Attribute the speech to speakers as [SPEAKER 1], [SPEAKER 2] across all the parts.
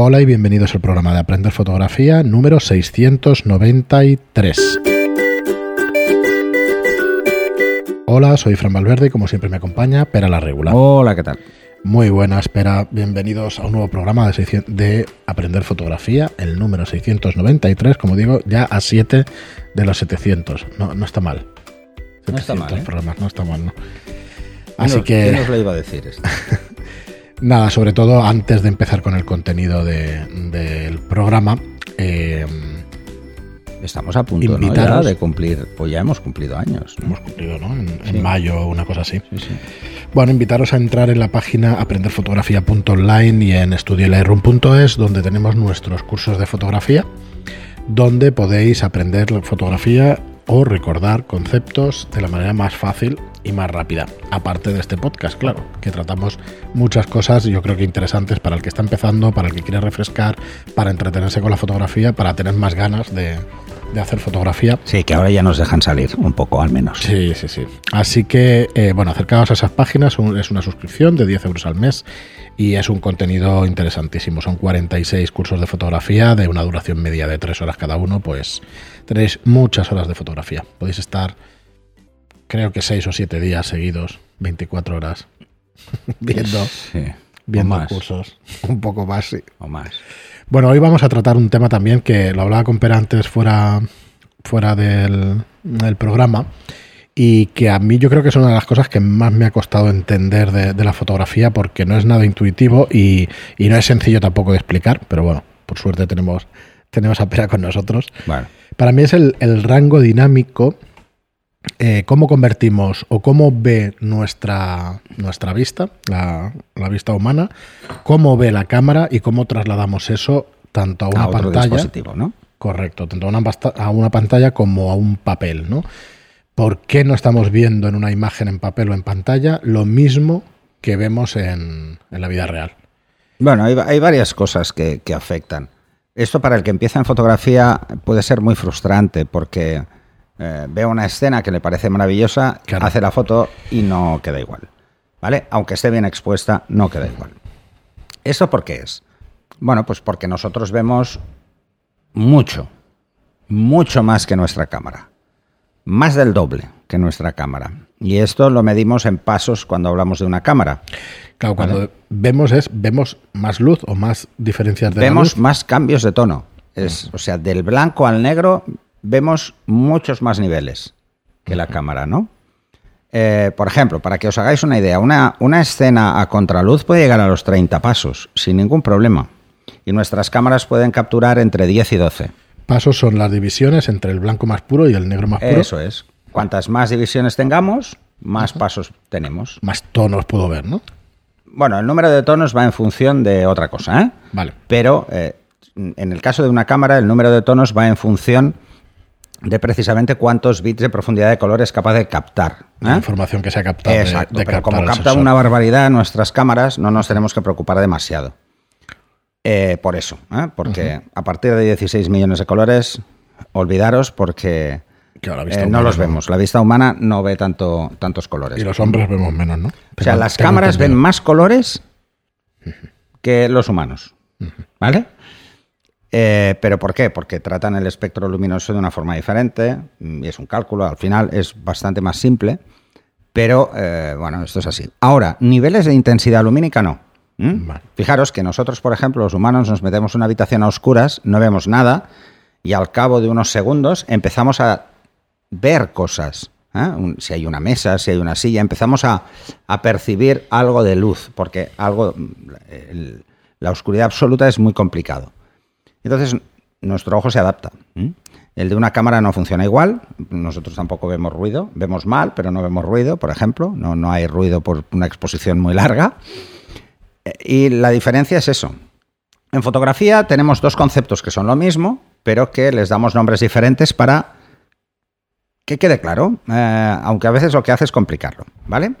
[SPEAKER 1] Hola y bienvenidos al programa de Aprender Fotografía número 693. Hola, soy Fran Valverde y como siempre me acompaña Pera la Regular.
[SPEAKER 2] Hola, ¿qué tal?
[SPEAKER 1] Muy buenas, Pera. Bienvenidos a un nuevo programa de, 600 de Aprender Fotografía, el número 693, como digo, ya a 7 de los 700. No, no está mal.
[SPEAKER 2] No está mal,
[SPEAKER 1] 700
[SPEAKER 2] ¿eh?
[SPEAKER 1] programas, no está mal, ¿no?
[SPEAKER 2] ¿Quién
[SPEAKER 1] Así que...
[SPEAKER 2] ¿Quién nos lo iba a decir esto?
[SPEAKER 1] Nada, sobre todo antes de empezar con el contenido de- del programa, eh,
[SPEAKER 2] Estamos a punto ¿no?
[SPEAKER 1] Invitaros.
[SPEAKER 2] ya de cumplir, pues ya hemos cumplido años. ¿no?
[SPEAKER 1] hemos cumplido, ¿no? En, mayo, una cosa así.
[SPEAKER 2] Sí, sí.
[SPEAKER 1] Bueno, invitaros a entrar en la página aprenderfotografía.online y en estudiolightroom.es, donde tenemos nuestros cursos de fotografía, donde podéis aprender la fotografía o recordar conceptos de la manera más fácil y más rápida. Aparte de este podcast, claro, que tratamos muchas cosas, yo creo que interesantes para el que está empezando, para el que quiere refrescar, para entretenerse con la fotografía, para tener más ganas de, de hacer fotografía.
[SPEAKER 2] Sí, que ahora ya nos dejan salir un poco, al menos.
[SPEAKER 1] Sí, sí, sí. Así que, eh, bueno, acercaos a esas páginas, un- es una suscripción de 10 euros al mes y es un contenido interesantísimo. Son 46 cursos de fotografía de una duración media de 3 horas cada uno, pues tenéis muchas horas de fotografía. Podéis estar, creo que 6 o 7 días seguidos, 24 horas, viendo,
[SPEAKER 2] Sí.
[SPEAKER 1] viendo cursos. Un poco más, sí.
[SPEAKER 2] O más.
[SPEAKER 1] Bueno, hoy vamos a tratar un tema también que lo hablaba con Pera antes fuera, fuera del, del programa y que a mí yo creo que es una de las cosas que más me ha costado entender de, de la fotografía porque no es nada intuitivo y, y no es sencillo tampoco de explicar, pero bueno, por suerte tenemos, tenemos a Pera con nosotros.
[SPEAKER 2] Bueno,
[SPEAKER 1] Para mí es el, el rango dinámico, eh, cómo convertimos o cómo ve nuestra, nuestra vista, la, la vista humana, cómo ve la cámara y cómo trasladamos eso tanto a una
[SPEAKER 2] a otro
[SPEAKER 1] pantalla.
[SPEAKER 2] dispositivo, ¿no?
[SPEAKER 1] Correcto, tanto a una, pasta- a una pantalla como a un papel, ¿no? ¿Por qué no estamos viendo en una imagen en papel o en pantalla lo mismo que vemos en, en la vida real?
[SPEAKER 2] Bueno, hay, hay varias cosas que, que afectan. Esto para el que empieza en fotografía puede ser muy frustrante porque eh, ve una escena que le parece maravillosa,
[SPEAKER 1] Claro.
[SPEAKER 2] hace la foto y no queda igual. ¿Vale? Aunque esté bien expuesta, no queda igual. ¿Eso por qué es? Bueno, pues porque nosotros vemos mucho, mucho más que nuestra cámara. Más del doble que nuestra cámara. Y esto lo medimos en pasos cuando hablamos de una cámara.
[SPEAKER 1] Claro, cuando vemos es, vemos más luz o más diferencias de la
[SPEAKER 2] vemos
[SPEAKER 1] luz.
[SPEAKER 2] más cambios de tono. Es, o sea, del blanco al negro vemos muchos más niveles que la cámara, ¿no? Eh, por ejemplo, para que os hagáis una idea, una, una escena a contraluz puede llegar a los 30 pasos sin ningún problema. Y nuestras cámaras pueden capturar entre 10 y 12.
[SPEAKER 1] Pasos son las divisiones entre el blanco más puro y el negro más puro.
[SPEAKER 2] Eso es. Cuantas más divisiones tengamos, más pasos tenemos.
[SPEAKER 1] Más tonos puedo ver, ¿no?
[SPEAKER 2] Bueno, el número de tonos va en función de otra cosa, ¿eh?
[SPEAKER 1] Vale.
[SPEAKER 2] Pero eh, en el caso de una cámara, el número de tonos va en función de precisamente cuántos bits de profundidad de color es capaz de captar.
[SPEAKER 1] La
[SPEAKER 2] ¿eh?
[SPEAKER 1] información que se ha captado.
[SPEAKER 2] Exacto,
[SPEAKER 1] de
[SPEAKER 2] pero como capta una barbaridad nuestras cámaras, no nos tenemos que preocupar demasiado. Eh, por eso, ¿eh? porque a partir de 16 millones de colores, olvidaros porque
[SPEAKER 1] Claro,
[SPEAKER 2] no
[SPEAKER 1] humana
[SPEAKER 2] los vemos. La vista humana no ve tanto, tantos colores.
[SPEAKER 1] Y los hombres vemos menos, ¿no?
[SPEAKER 2] O sea, las cámaras ven más colores que los humanos. ¿Vale? Eh, ¿Pero por qué? Porque tratan el espectro luminoso de una forma diferente mm, y es un cálculo, al final es bastante más simple, pero eh, bueno, esto es así. Ahora, niveles de intensidad lumínica no. ¿Mm?
[SPEAKER 1] Vale.
[SPEAKER 2] Fijaros que nosotros, por ejemplo, los humanos nos metemos en una habitación a oscuras, no vemos nada y al cabo de unos segundos empezamos a ver cosas. ¿eh? Un- si hay una mesa, si hay una silla, empezamos a, a percibir algo de luz, porque algo, el- la oscuridad absoluta es muy complicado. Entonces, nuestro ojo se adapta. El de una cámara no funciona igual, nosotros tampoco vemos ruido, vemos mal, pero no vemos ruido, por ejemplo, no, no hay ruido por una exposición muy larga. Eh, Y la diferencia es eso. En fotografía tenemos dos conceptos que son lo mismo, pero que les damos nombres diferentes para que quede claro, eh, aunque a veces lo que hace es complicarlo, ¿vale?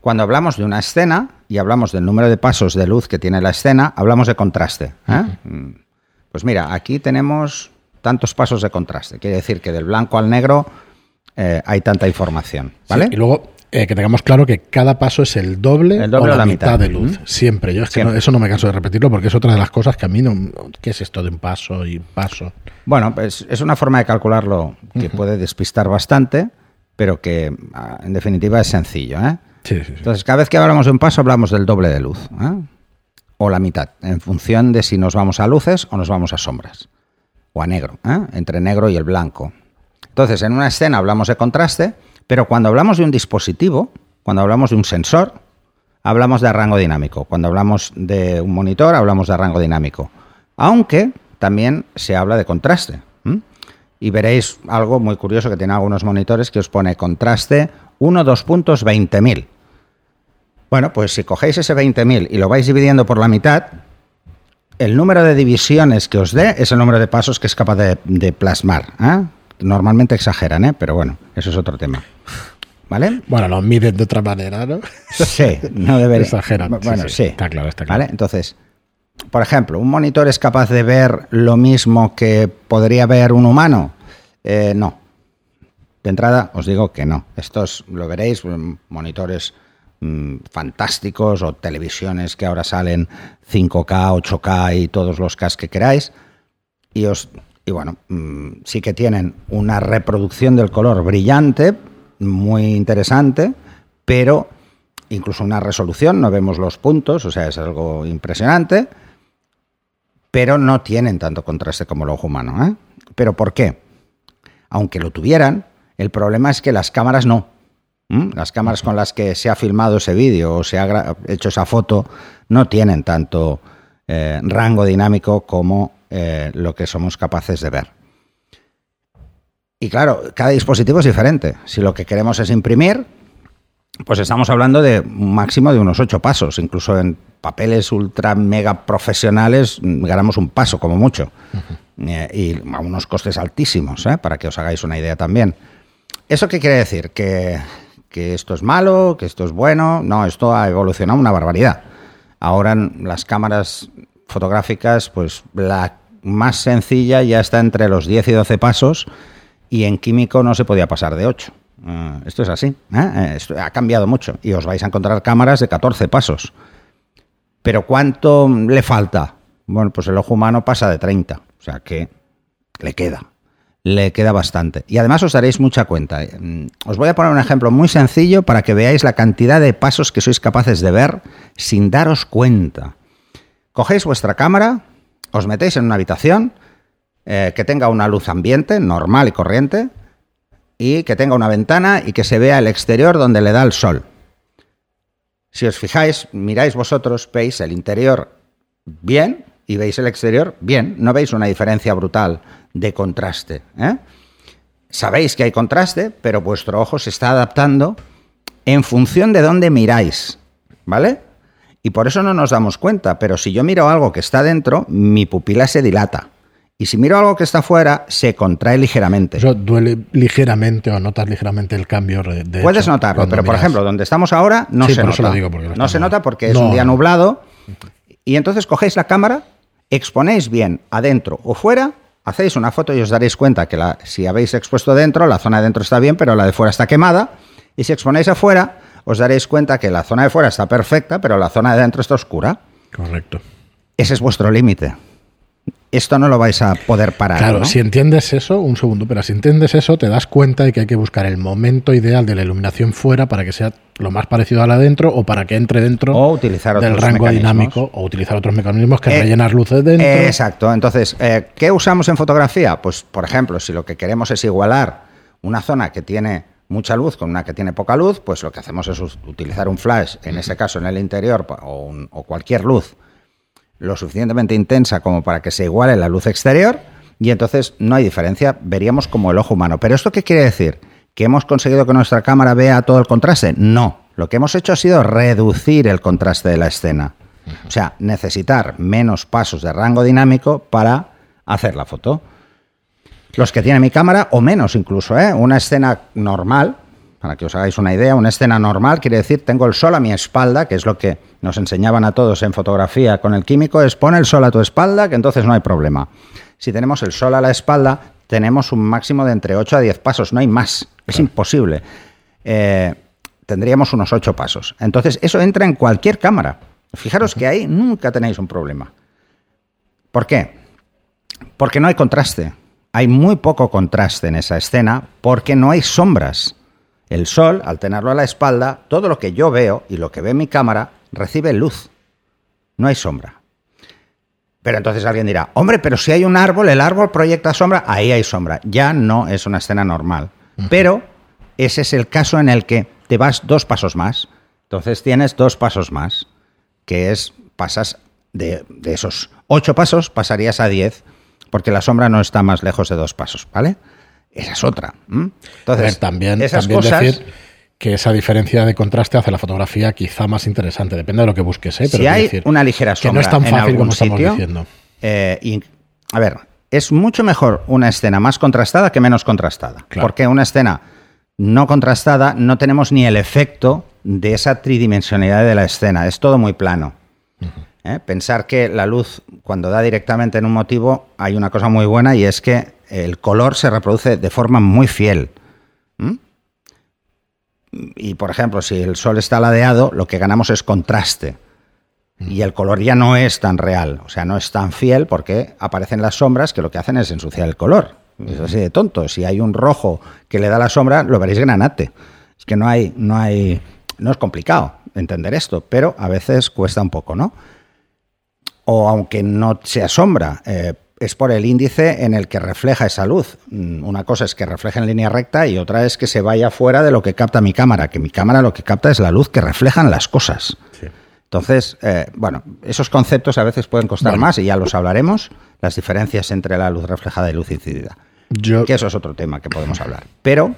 [SPEAKER 2] Cuando hablamos de una escena y hablamos del número de pasos de luz que tiene la escena, hablamos de contraste. ¿eh? Pues mira, aquí tenemos tantos pasos de contraste. Quiere decir que del blanco al negro eh, hay tanta información, ¿vale?
[SPEAKER 1] Sí, y luego eh, que tengamos claro que cada paso es el doble,
[SPEAKER 2] El doble
[SPEAKER 1] o
[SPEAKER 2] o
[SPEAKER 1] la, mitad,
[SPEAKER 2] mitad.
[SPEAKER 1] de luz. Siempre. Yo es que
[SPEAKER 2] Siempre.
[SPEAKER 1] no- eso no me canso de repetirlo porque es otra de las cosas que a mí no. ¿Qué es esto de un paso y paso?
[SPEAKER 2] Bueno, pues es una forma de calcularlo que puede despistar bastante, pero que ah, en definitiva es sencillo. ¿eh?
[SPEAKER 1] Sí, sí, sí.
[SPEAKER 2] Entonces, cada vez que hablamos de un paso, hablamos del doble de luz. O la mitad, en función de si nos vamos a luces o nos vamos a sombras. O a negro, ¿eh? entre negro y el blanco. Entonces, en una escena hablamos de contraste, pero cuando hablamos de un dispositivo, cuando hablamos de un sensor, hablamos de rango dinámico. Cuando hablamos de un monitor, hablamos de rango dinámico. Aunque también se habla de contraste. Y veréis algo muy curioso que tiene algunos monitores que os pone contraste 1, 2 puntos, 20.000. Bueno, pues si cogéis ese 20.000 y lo vais dividiendo por la mitad, el número de divisiones que os dé es el número de pasos que es capaz de, de plasmar. ¿eh? Normalmente exageran, ¿eh? pero bueno, eso es otro tema. ¿Vale?
[SPEAKER 1] Bueno, lo miden de otra manera, ¿no?
[SPEAKER 2] Sí, no debería.
[SPEAKER 1] Exageran.
[SPEAKER 2] Bueno,
[SPEAKER 1] sí,
[SPEAKER 2] sí.
[SPEAKER 1] está claro, está claro.
[SPEAKER 2] ¿Vale? Entonces, por ejemplo, ¿un monitor es capaz de ver lo mismo que podría ver un humano? Eh, no. De entrada, os digo que no. Estos lo veréis, mm, monitores mm, fantásticos o televisiones que ahora salen 5K, 8K y todos los K que queráis. Y, os, y bueno, mm, sí que tienen una reproducción del color brillante, muy interesante, pero incluso una resolución, no vemos los puntos, o sea, es algo impresionante, pero no tienen tanto contraste como el ojo humano. ¿eh? ¿Pero por qué? Aunque lo tuvieran, el problema es que las cámaras no. Las cámaras con las que se ha filmado ese vídeo o se ha hecho esa foto no tienen tanto eh, rango dinámico como eh, lo que somos capaces de ver. Y claro, cada dispositivo es diferente. Si lo que queremos es imprimir, pues estamos hablando de un máximo de unos ocho pasos. Incluso en papeles ultra mega profesionales mm, ganamos un paso como mucho. Eh, y a unos costes altísimos, ¿eh? para que os hagáis una idea también. ¿Eso qué quiere decir? ¿Que, que esto es malo? ¿Que esto es bueno? No, esto ha evolucionado una barbaridad. Ahora las cámaras fotográficas, pues la más sencilla ya está entre los 10 y 12 pasos y en químico no se podía pasar de 8. Eh, esto es así. ¿eh? Eh, ha cambiado mucho y os vais a encontrar cámaras de 14 pasos. Pero ¿cuánto le falta? Bueno, pues el ojo humano pasa de 30, o sea que le queda. Le queda bastante. Y además os daréis mucha cuenta. eh. Mm, Os voy a poner un ejemplo muy sencillo para que veáis la cantidad de pasos que sois capaces de ver sin daros cuenta. Cogéis vuestra cámara, os metéis en una habitación eh, que tenga una luz ambiente, normal y corriente, y que tenga una ventana y que se vea el exterior donde le da el sol. Si os fijáis, miráis vosotros, veis el interior bien y veis el exterior bien. No veis una diferencia brutal de contraste. ¿eh? Sabéis que hay contraste, pero vuestro ojo se está adaptando en función de dónde miráis. ¿Vale? Y por eso no nos damos cuenta. Pero si yo miro algo que está dentro, mi pupila se dilata. Y si miro algo que está fuera, se contrae ligeramente.
[SPEAKER 1] Eso duele ligeramente o notas ligeramente el cambio. de- de
[SPEAKER 2] Puedes
[SPEAKER 1] hecho,
[SPEAKER 2] notarlo, pero por
[SPEAKER 1] miras.
[SPEAKER 2] ejemplo, donde estamos ahora no
[SPEAKER 1] Sí,
[SPEAKER 2] se
[SPEAKER 1] por
[SPEAKER 2] nota.
[SPEAKER 1] eso lo digo, porque lo
[SPEAKER 2] no se nota porque es un día nublado. Y entonces cogéis la cámara, exponéis bien adentro o fuera, hacéis una foto y os daréis cuenta que la- si habéis expuesto dentro, la zona de dentro está bien, pero la de fuera está quemada. Y si exponéis afuera, os daréis cuenta que la zona de fuera está perfecta, pero la zona de dentro está oscura.
[SPEAKER 1] Correcto.
[SPEAKER 2] Ese es vuestro límite. Esto no lo vais a poder parar.
[SPEAKER 1] Claro,
[SPEAKER 2] ¿no?
[SPEAKER 1] si entiendes eso, un segundo, pero si entiendes eso, te das cuenta de que hay que buscar el momento ideal de la iluminación fuera para que sea lo más parecido a la dentro o para que entre dentro
[SPEAKER 2] O utilizar
[SPEAKER 1] del rango dinámico o utilizar otros mecanismos que
[SPEAKER 2] Eh,
[SPEAKER 1] rellenar luces dentro.
[SPEAKER 2] Exacto. Entonces, eh, ¿qué usamos en fotografía? Pues, por ejemplo, si lo que queremos es igualar una zona que tiene mucha luz con una que tiene poca luz, pues lo que hacemos es utilizar un flash, en ese caso en el interior, o, un- o cualquier luz lo suficientemente intensa como para que se iguale la luz exterior, y entonces no hay diferencia, veríamos como el ojo humano. ¿Pero esto qué quiere decir? ¿Que hemos conseguido que nuestra cámara vea todo el contraste? No. Lo que hemos hecho ha sido reducir el contraste de la escena. O sea, necesitar menos pasos de rango dinámico para hacer la foto. Los que tiene mi cámara, o menos incluso, ¿eh? Una escena normal, para que os hagáis una idea, una escena normal quiere decir tengo el sol a mi espalda, que es lo que nos enseñaban a todos en fotografía con el químico, es pon el sol a tu espalda, que entonces no hay problema. Si tenemos el sol a la espalda, tenemos un máximo de entre 8 a 10 pasos, no hay más, es imposible. Eh, tendríamos unos ocho pasos. Entonces, eso entra en cualquier cámara. Fijaros que ahí nunca tenéis un problema. ¿Por qué? Porque no hay contraste. Hay muy poco contraste en esa escena porque no hay sombras. El sol, al tenerlo a la espalda, todo lo que yo veo y lo que ve mi cámara recibe luz. No hay sombra. Pero entonces alguien dirá, hombre, pero si hay un árbol, el árbol proyecta sombra, ahí hay sombra. Ya no es una escena normal. Pero ese es el caso en el que te vas dos pasos más. Entonces tienes dos pasos más, que es, pasas de, esos ocho pasos, pasarías a diez, porque la sombra no está más lejos de dos pasos, ¿vale? Esa es otra.
[SPEAKER 1] Entonces, también, esas cosas, decir que esa diferencia de contraste hace la fotografía quizá más interesante. Depende de lo que busques, ¿eh?
[SPEAKER 2] Pero si hay una ligera sombra
[SPEAKER 1] que no es tan fácil como estamos diciendo.
[SPEAKER 2] Eh, a ver, es mucho mejor una escena más contrastada que menos contrastada. Porque una escena no contrastada no tenemos ni el efecto de esa tridimensionalidad de la escena. Es todo muy plano. ¿Eh? Pensar que la luz, cuando da directamente en un motivo, hay una cosa muy buena y es que el color se reproduce de forma muy fiel y por ejemplo, si el sol está ladeado, lo que ganamos es contraste. Y el color ya no es tan real, o sea, no es tan fiel porque aparecen las sombras que lo que hacen es ensuciar el color. Es así de tonto. Si hay un rojo que le da la sombra, lo veréis granate. Es que no hay, no hay, no es complicado entender esto, pero a veces cuesta un poco, ¿no? O aunque no sea sombra, eh, es por el índice en el que refleja esa luz. Mm, una cosa es que refleje en línea recta y otra es que se vaya fuera de lo que capta mi cámara, que mi cámara lo que capta es la luz que reflejan las cosas. Entonces, eh, bueno, esos conceptos a veces pueden costar más y ya los hablaremos, las diferencias entre la luz reflejada y luz incidida. Que eso es otro tema que podemos hablar. Pero,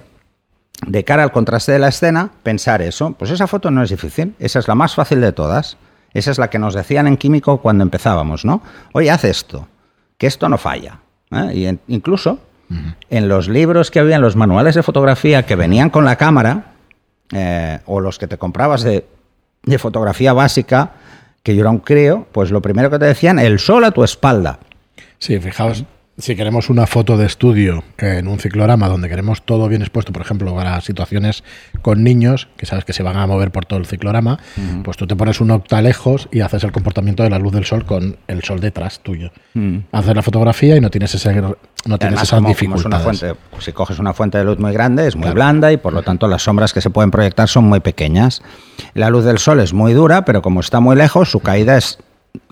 [SPEAKER 2] de cara al contraste de la escena, pensar eso, pues esa foto no es difícil, esa es la más fácil de todas. Esa es la que nos decían en químico cuando empezábamos, ¿no? Oye, haz esto que esto no falla. ¿eh? Y incluso en los libros que había, en los manuales de fotografía que venían con la cámara, eh, o los que te comprabas de, de, fotografía básica, que yo era un crío, pues lo primero que te decían, el sol a tu espalda.
[SPEAKER 1] Sí, fijaos, si queremos una foto de estudio en un ciclorama donde queremos todo bien expuesto, por ejemplo, para situaciones con niños, que sabes que se van a mover por todo el ciclorama, pues tú te pones un octalejos y haces el comportamiento de la luz del sol con el sol detrás tuyo. Haces la fotografía y no tienes ese no tienes esas dificultades.
[SPEAKER 2] si coges una fuente de luz muy grande, es muy blanda y por lo tanto las sombras que se pueden proyectar son muy pequeñas. La luz del sol es muy dura, pero como está muy lejos, su caída es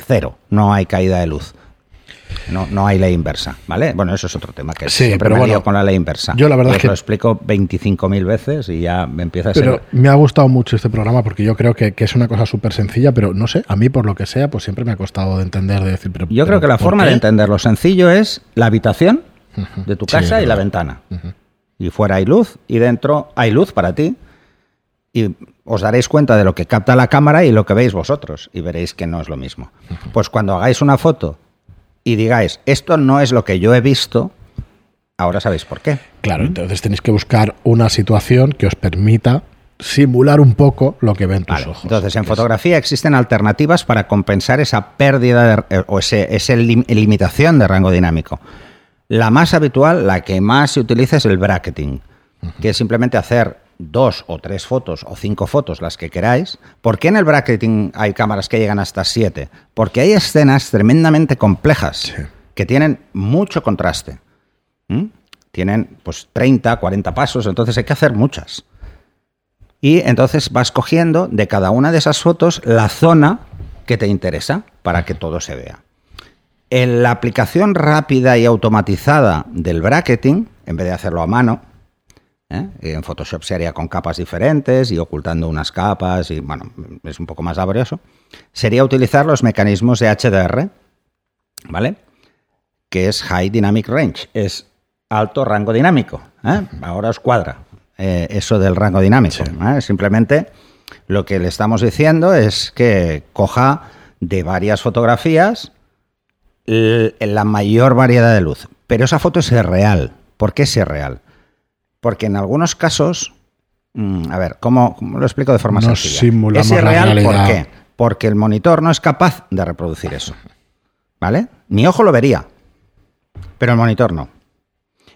[SPEAKER 2] cero, no hay caída de luz. No, no hay ley inversa, ¿vale? Bueno, eso es otro tema que siempre me bueno, con la ley inversa.
[SPEAKER 1] Yo la verdad es que
[SPEAKER 2] lo explico 25.000 veces y ya me empieza a
[SPEAKER 1] pero me ha gustado mucho este programa porque yo creo que, es una cosa súper sencilla, pero no sé, a mí por lo que sea, pues siempre me ha costado de entender, de decir, pero
[SPEAKER 2] Yo creo que la forma de entenderlo sencillo es la habitación de tu casa y la ventana. Y fuera hay luz y dentro hay luz para ti y os daréis cuenta de lo que capta la cámara y lo que veis vosotros y veréis que no es lo mismo. Pues cuando hagáis una foto y digáis, esto no es lo que yo he visto, ahora sabéis por qué.
[SPEAKER 1] Claro, entonces tenéis que buscar una situación que os permita simular un poco lo que ven tus ojos.
[SPEAKER 2] Entonces, en fotografía existen alternativas para compensar esa pérdida eh, o esa ese limitación de rango dinámico. La más habitual, la que más se utiliza es el bracketing, que es simplemente hacer dos o tres fotos o cinco fotos, las que queráis. ¿Por qué en el bracketing hay cámaras que llegan hasta siete? Porque hay escenas tremendamente complejas que tienen mucho contraste. Tienen pues 30, 40 pasos, entonces hay que hacer muchas. Y entonces vas cogiendo de cada una de esas fotos la zona que te interesa para que todo se vea. En la aplicación rápida y automatizada del bracketing, en vez de hacerlo a mano, ¿eh? En Photoshop se haría con capas diferentes y ocultando unas capas y bueno, es un poco más laborioso. Sería utilizar los mecanismos de HDR, ¿vale? Que es High Dynamic Range, es alto rango dinámico. ¿eh? Ahora os cuadra eh, eso del rango dinámico. Simplemente lo que le estamos diciendo es que coja de varias fotografías la mayor variedad de luz. Pero esa foto es real. ¿Por qué es real? Porque en algunos casos, mm, a ver, ¿cómo, lo explico de forma
[SPEAKER 1] no
[SPEAKER 2] sencilla?
[SPEAKER 1] Simulamos es irreal,
[SPEAKER 2] ¿por qué? Porque el monitor no es capaz de reproducir eso. ¿Vale? Mi ojo lo vería, pero el monitor no.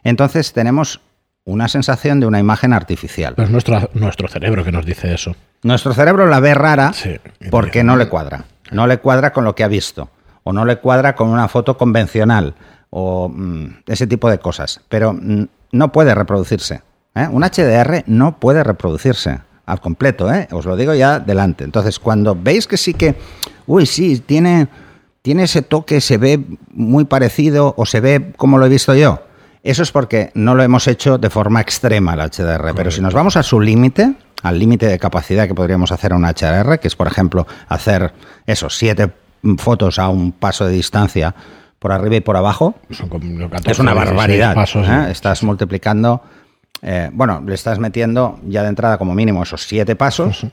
[SPEAKER 2] Entonces tenemos una sensación de una imagen artificial.
[SPEAKER 1] Pero es nuestro, nuestro cerebro que nos dice eso.
[SPEAKER 2] Nuestro cerebro la ve rara
[SPEAKER 1] Sí.
[SPEAKER 2] porque no le cuadra. No le cuadra con lo que ha visto. O no le cuadra con una foto convencional. O mm, ese tipo de cosas. Pero mm, no puede reproducirse. ¿eh? Un HDR no puede reproducirse al completo. ¿eh? Os lo digo ya delante. Entonces, cuando veis que sí que. Uy, sí, tiene, tiene ese toque, se ve muy parecido o se ve como lo he visto yo. Eso es porque no lo hemos hecho de forma extrema el HDR. Pero si nos vamos a su límite, al límite de capacidad que podríamos hacer a un HDR, que es, por ejemplo, hacer esos siete fotos a un paso de distancia por arriba y por abajo,
[SPEAKER 1] Son como 14,
[SPEAKER 2] es una
[SPEAKER 1] 16
[SPEAKER 2] barbaridad.
[SPEAKER 1] pasos,
[SPEAKER 2] ¿eh? Estás multiplicando, eh, bueno, le estás metiendo ya de entrada como mínimo esos siete pasos,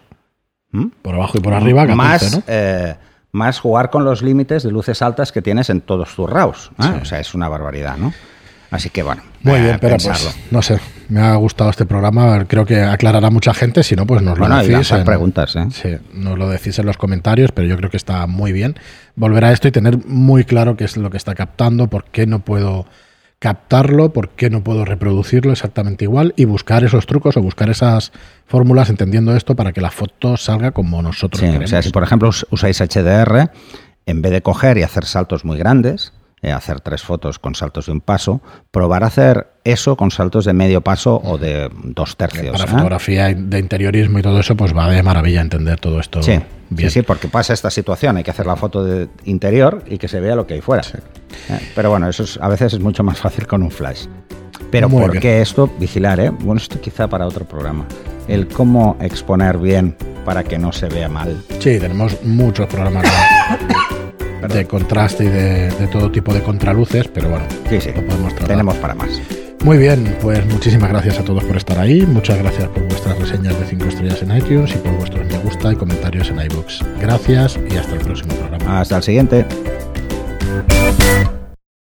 [SPEAKER 2] ¿m?
[SPEAKER 1] Por abajo y por arriba, 14,
[SPEAKER 2] más,
[SPEAKER 1] ¿no?
[SPEAKER 2] eh, más jugar con los límites de luces altas que tienes en todos tus RAWs.
[SPEAKER 1] Sí.
[SPEAKER 2] O sea, es una barbaridad, ¿no? Así que bueno,
[SPEAKER 1] Muy bien, pero pues, no sé, me ha gustado este programa, creo que aclarará mucha gente, si no, pues nos lo
[SPEAKER 2] Bueno,
[SPEAKER 1] decís. en-
[SPEAKER 2] preguntas, ¿eh?
[SPEAKER 1] Sí, nos lo decís en los comentarios, pero yo creo que está muy bien volver a esto y tener muy claro qué es lo que está captando, por qué no puedo captarlo, por qué no puedo reproducirlo exactamente igual y buscar esos trucos o buscar esas fórmulas entendiendo esto para que la foto salga como nosotros
[SPEAKER 2] Sí,
[SPEAKER 1] queremos.
[SPEAKER 2] o sea, si por ejemplo us- usáis HDR, en vez de coger y hacer saltos muy grandes, hacer tres fotos con saltos de un paso, probar a hacer eso con saltos de medio paso o de dos tercios.
[SPEAKER 1] para
[SPEAKER 2] ¿eh?
[SPEAKER 1] fotografía de interiorismo y todo eso, pues va de maravilla entender todo esto
[SPEAKER 2] Sí,
[SPEAKER 1] bien.
[SPEAKER 2] sí, sí, porque pasa esta situación, hay que hacer la foto de interior y que se vea lo que hay fuera. Eh, Pero bueno, eso es- a veces es mucho más fácil con un flash. Pero
[SPEAKER 1] Muy
[SPEAKER 2] ¿por
[SPEAKER 1] bien.
[SPEAKER 2] qué esto? Vigilar, ¿eh? Bueno, esto quizá para otro programa. El cómo exponer bien para que no se vea mal.
[SPEAKER 1] Sí, tenemos muchos programas de, de contraste y de, de todo tipo de contraluces, pero bueno,
[SPEAKER 2] Sí, sí,
[SPEAKER 1] lo podemos tratar.
[SPEAKER 2] tenemos para más.
[SPEAKER 1] Muy bien, pues muchísimas gracias a todos por estar ahí. Muchas gracias por vuestras reseñas de 5 estrellas en iTunes y por vuestros me gusta y comentarios en iBox. Gracias y hasta el próximo programa.
[SPEAKER 2] Hasta el siguiente.